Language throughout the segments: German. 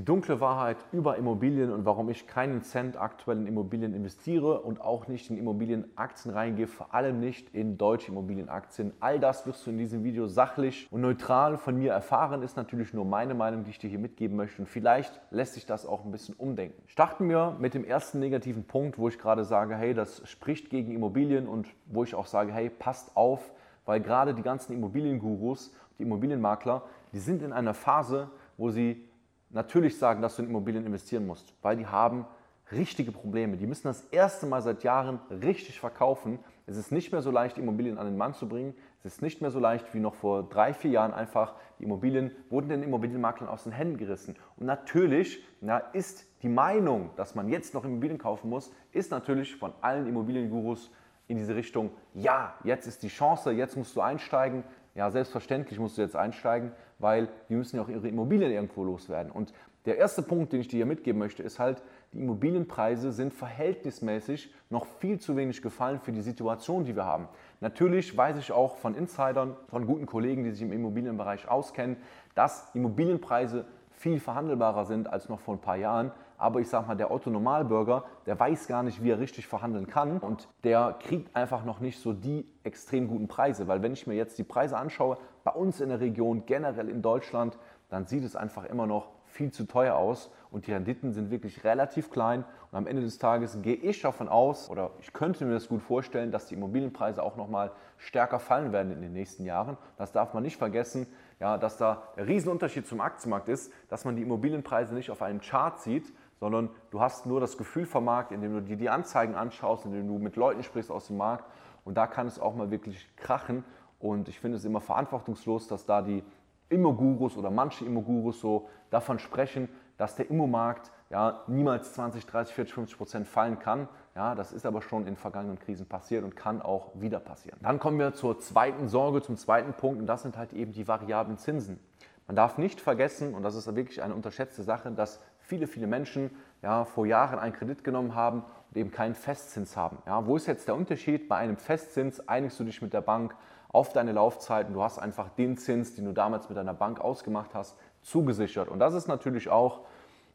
die dunkle Wahrheit über Immobilien und warum ich keinen Cent aktuell in Immobilien investiere und auch nicht in Immobilienaktien reingehe, vor allem nicht in deutsche Immobilienaktien. All das wirst du in diesem Video sachlich und neutral von mir erfahren, ist natürlich nur meine Meinung, die ich dir hier mitgeben möchte und vielleicht lässt sich das auch ein bisschen umdenken. Starten wir mit dem ersten negativen Punkt, wo ich gerade sage, hey, das spricht gegen Immobilien und wo ich auch sage, hey, passt auf, weil gerade die ganzen Immobiliengurus, die Immobilienmakler, die sind in einer Phase, wo sie natürlich sagen, dass du in Immobilien investieren musst, weil die haben richtige Probleme. Die müssen das erste Mal seit Jahren richtig verkaufen. Es ist nicht mehr so leicht, Immobilien an den Mann zu bringen. Es ist nicht mehr so leicht wie noch vor drei, vier Jahren einfach. Die Immobilien wurden den Immobilienmaklern aus den Händen gerissen. Und natürlich na, ist die Meinung, dass man jetzt noch Immobilien kaufen muss, ist natürlich von allen Immobiliengurus in diese Richtung, ja, jetzt ist die Chance, jetzt musst du einsteigen. Ja, selbstverständlich musst du jetzt einsteigen, weil die müssen ja auch ihre Immobilien irgendwo loswerden. Und der erste Punkt, den ich dir hier mitgeben möchte, ist halt, die Immobilienpreise sind verhältnismäßig noch viel zu wenig gefallen für die Situation, die wir haben. Natürlich weiß ich auch von Insidern, von guten Kollegen, die sich im Immobilienbereich auskennen, dass Immobilienpreise viel verhandelbarer sind als noch vor ein paar Jahren. Aber ich sage mal, der Otto Normalbürger, der weiß gar nicht, wie er richtig verhandeln kann und der kriegt einfach noch nicht so die extrem guten Preise. Weil wenn ich mir jetzt die Preise anschaue, bei uns in der Region, generell in Deutschland, dann sieht es einfach immer noch viel zu teuer aus und die Renditen sind wirklich relativ klein. Und am Ende des Tages gehe ich davon aus, oder ich könnte mir das gut vorstellen, dass die Immobilienpreise auch nochmal stärker fallen werden in den nächsten Jahren. Das darf man nicht vergessen, ja, dass da der Riesenunterschied zum Aktienmarkt ist, dass man die Immobilienpreise nicht auf einem Chart sieht, sondern du hast nur das Gefühl vom Markt, indem du dir die Anzeigen anschaust, indem du mit Leuten sprichst aus dem Markt. Und da kann es auch mal wirklich krachen. Und ich finde es immer verantwortungslos, dass da die Immogurus oder manche Immogurus so davon sprechen, dass der Immomarkt ja niemals 20, 30, 40, 50 Prozent fallen kann. Ja, das ist aber schon in vergangenen Krisen passiert und kann auch wieder passieren. Dann kommen wir zur zweiten Sorge, zum zweiten Punkt und das sind halt eben die variablen Zinsen. Man darf nicht vergessen, und das ist wirklich eine unterschätzte Sache, dass viele, viele Menschen ja, vor Jahren einen Kredit genommen haben und eben keinen Festzins haben. Ja, wo ist jetzt der Unterschied? Bei einem Festzins einigst du dich mit der Bank auf deine Laufzeit und du hast einfach den Zins, den du damals mit deiner Bank ausgemacht hast, zugesichert. Und das ist natürlich auch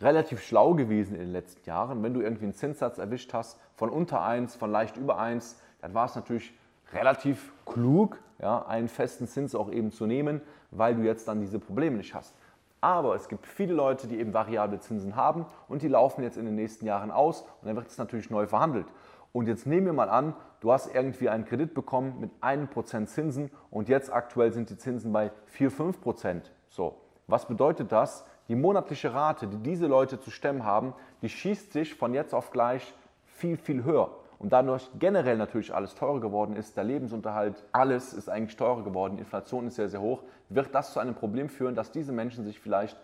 relativ schlau gewesen in den letzten Jahren. Wenn du irgendwie einen Zinssatz erwischt hast von unter 1, von leicht über 1, dann war es natürlich relativ klug, ja, einen festen Zins auch eben zu nehmen, weil du jetzt dann diese Probleme nicht hast. Aber es gibt viele Leute, die eben variable Zinsen haben und die laufen jetzt in den nächsten Jahren aus und dann wird es natürlich neu verhandelt. Und jetzt nehmen wir mal an, du hast irgendwie einen Kredit bekommen mit 1% Zinsen und jetzt aktuell sind die Zinsen bei 4, 5%. So, was bedeutet das? Die monatliche Rate, die diese Leute zu stemmen haben, die schießt sich von jetzt auf gleich viel, viel höher. Und dadurch generell natürlich alles teurer geworden ist, der Lebensunterhalt, alles ist eigentlich teurer geworden, Inflation ist sehr, sehr hoch, wird das zu einem Problem führen, dass diese Menschen sich vielleicht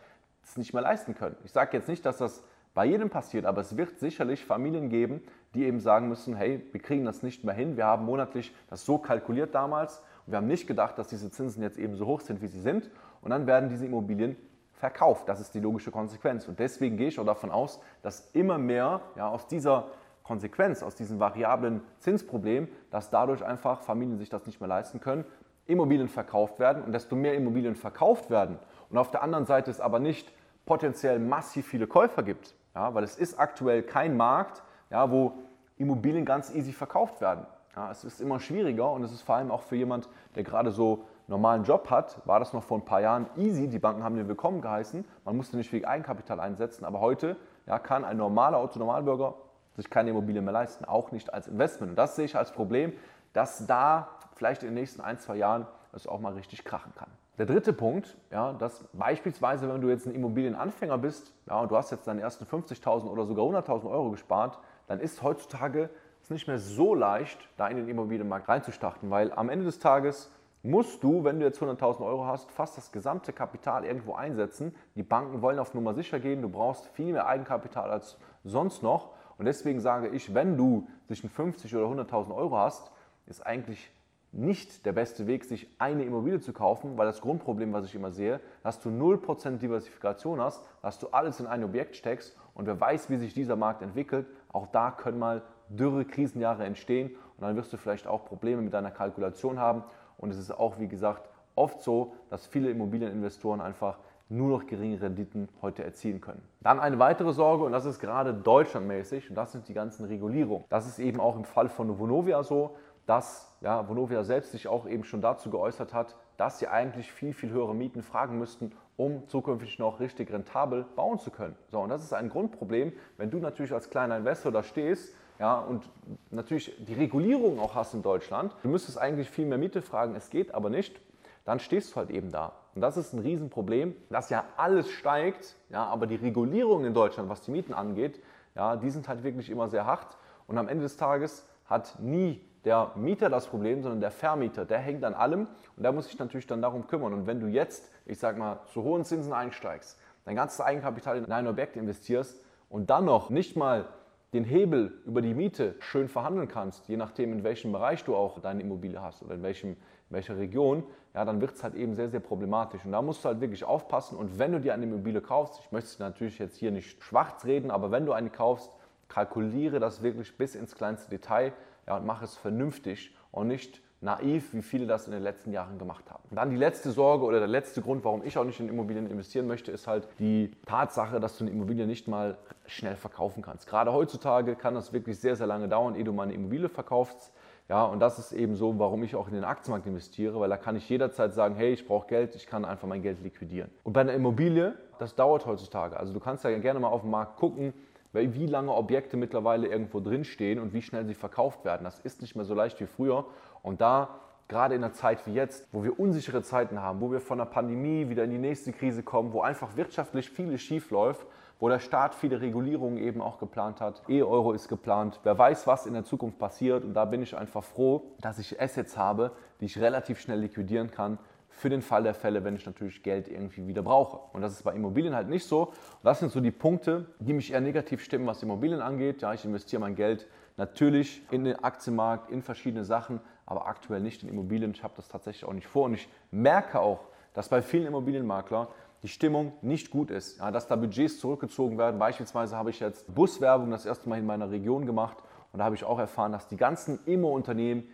das nicht mehr leisten können. Ich sage jetzt nicht, dass das bei jedem passiert, aber es wird sicherlich Familien geben, die eben sagen müssen, hey, wir kriegen das nicht mehr hin, wir haben monatlich das so kalkuliert damals und wir haben nicht gedacht, dass diese Zinsen jetzt eben so hoch sind, wie sie sind und dann werden diese Immobilien verkauft. Das ist die logische Konsequenz. Und deswegen gehe ich auch davon aus, dass immer mehr ja, aus dieser Konsequenz, aus diesem variablen Zinsproblem, dass dadurch einfach Familien sich das nicht mehr leisten können, Immobilien verkauft werden und desto mehr Immobilien verkauft werden und auf der anderen Seite es aber nicht potenziell massiv viele Käufer gibt, ja, weil es ist aktuell kein Markt, ja, wo Immobilien ganz easy verkauft werden. Ja, es ist immer schwieriger und es ist vor allem auch für jemand, der gerade so normalen Job hat, war das noch vor ein paar Jahren easy. Die Banken haben den willkommen geheißen. Man musste nicht viel Eigenkapital einsetzen. Aber heute ja, kann ein normaler Autonormalbürger sich keine Immobilie mehr leisten, auch nicht als Investment. Und das sehe ich als Problem, dass da vielleicht in den nächsten ein, zwei Jahren es auch mal richtig krachen kann. Der dritte Punkt, ja, dass beispielsweise, wenn du jetzt ein Immobilienanfänger bist ja, und du hast jetzt deine ersten 50.000 oder sogar 100.000 Euro gespart, dann ist heutzutage es nicht mehr so leicht, da in den Immobilienmarkt reinzustarten, weil am Ende des Tages musst du, wenn du jetzt 100.000 Euro hast, fast das gesamte Kapital irgendwo einsetzen. Die Banken wollen auf Nummer sicher gehen, du brauchst viel mehr Eigenkapital als sonst noch. Und deswegen sage ich, wenn du zwischen 50 oder 100.000 Euro hast, ist eigentlich nicht der beste Weg, sich eine Immobilie zu kaufen, weil das Grundproblem, was ich immer sehe, dass du 0% Diversifikation hast, dass du alles in ein Objekt steckst und wer weiß, wie sich dieser Markt entwickelt, auch da können mal dürre Krisenjahre entstehen und dann wirst du vielleicht auch Probleme mit deiner Kalkulation haben und es ist auch, wie gesagt, oft so, dass viele Immobilieninvestoren einfach nur noch geringe Renditen heute erzielen können. Dann eine weitere Sorge und das ist gerade deutschlandmäßig und das sind die ganzen Regulierungen. Das ist eben auch im Fall von Vonovia so dass ja, Vonovia selbst sich auch eben schon dazu geäußert hat, dass sie eigentlich viel, viel höhere Mieten fragen müssten, um zukünftig noch richtig rentabel bauen zu können. So, und das ist ein Grundproblem, wenn du natürlich als kleiner Investor da stehst ja, und natürlich die Regulierung auch hast in Deutschland. Du müsstest eigentlich viel mehr Miete fragen, es geht aber nicht. Dann stehst du halt eben da. Und das ist ein Riesenproblem, dass ja alles steigt, ja, aber die Regulierung in Deutschland, was die Mieten angeht, ja, die sind halt wirklich immer sehr hart. Und am Ende des Tages hat nie der Mieter das Problem, sondern der Vermieter, der hängt an allem und der muss sich natürlich dann darum kümmern. Und wenn du jetzt, ich sag mal, zu hohen Zinsen einsteigst, dein ganzes Eigenkapital in ein Objekt investierst und dann noch nicht mal den Hebel über die Miete schön verhandeln kannst, je nachdem, in welchem Bereich du auch deine Immobilie hast oder in, welchem, in welcher Region, ja, dann wird es halt eben sehr, sehr problematisch. Und da musst du halt wirklich aufpassen. Und wenn du dir eine Immobilie kaufst, ich möchte natürlich jetzt hier nicht schwarz reden, aber wenn du eine kaufst, kalkuliere das wirklich bis ins kleinste Detail ja, und mach es vernünftig und nicht naiv, wie viele das in den letzten Jahren gemacht haben. Dann die letzte Sorge oder der letzte Grund, warum ich auch nicht in Immobilien investieren möchte, ist halt die Tatsache, dass du eine Immobilie nicht mal schnell verkaufen kannst. Gerade heutzutage kann das wirklich sehr, sehr lange dauern, ehe du mal eine Immobilie verkaufst. Ja, und das ist eben so, warum ich auch in den Aktienmarkt investiere, weil da kann ich jederzeit sagen, hey, ich brauche Geld, ich kann einfach mein Geld liquidieren. Und bei einer Immobilie, das dauert heutzutage. Also du kannst ja gerne mal auf den Markt gucken, wie lange Objekte mittlerweile irgendwo drinstehen und wie schnell sie verkauft werden. Das ist nicht mehr so leicht wie früher. Und da, gerade in einer Zeit wie jetzt, wo wir unsichere Zeiten haben, wo wir von der Pandemie wieder in die nächste Krise kommen, wo einfach wirtschaftlich vieles schief läuft, wo der Staat viele Regulierungen eben auch geplant hat. E-Euro ist geplant. Wer weiß, was in der Zukunft passiert. Und da bin ich einfach froh, dass ich Assets habe, die ich relativ schnell liquidieren kann für den Fall der Fälle, wenn ich natürlich Geld irgendwie wieder brauche. Und das ist bei Immobilien halt nicht so. Und das sind so die Punkte, die mich eher negativ stimmen, was Immobilien angeht. Ja, ich investiere mein Geld natürlich in den Aktienmarkt, in verschiedene Sachen, aber aktuell nicht in Immobilien. Ich habe das tatsächlich auch nicht vor. Und ich merke auch, dass bei vielen Immobilienmaklern die Stimmung nicht gut ist. Ja, dass da Budgets zurückgezogen werden. Beispielsweise habe ich jetzt Buswerbung das erste Mal in meiner Region gemacht. Und da habe ich auch erfahren, dass die ganzen Immo-Unternehmen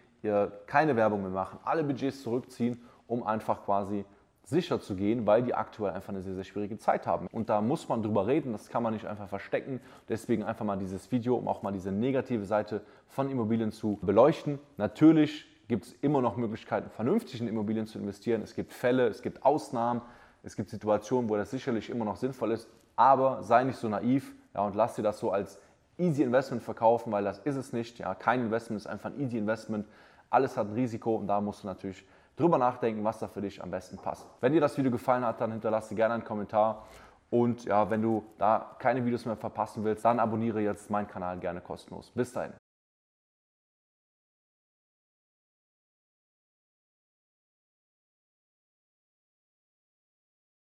keine Werbung mehr machen, alle Budgets zurückziehen um einfach quasi sicher zu gehen, weil die aktuell einfach eine sehr, sehr schwierige Zeit haben. Und da muss man drüber reden, das kann man nicht einfach verstecken. Deswegen einfach mal dieses Video, um auch mal diese negative Seite von Immobilien zu beleuchten. Natürlich gibt es immer noch Möglichkeiten, vernünftig in Immobilien zu investieren. Es gibt Fälle, es gibt Ausnahmen, es gibt Situationen, wo das sicherlich immer noch sinnvoll ist. Aber sei nicht so naiv ja, und lass dir das so als Easy Investment verkaufen, weil das ist es nicht. Ja, kein Investment ist einfach ein Easy Investment. Alles hat ein Risiko und da musst du natürlich drüber nachdenken, was da für dich am besten passt. Wenn dir das Video gefallen hat, dann hinterlasse gerne einen Kommentar. Und ja, wenn du da keine Videos mehr verpassen willst, dann abonniere jetzt meinen Kanal gerne kostenlos. Bis dahin.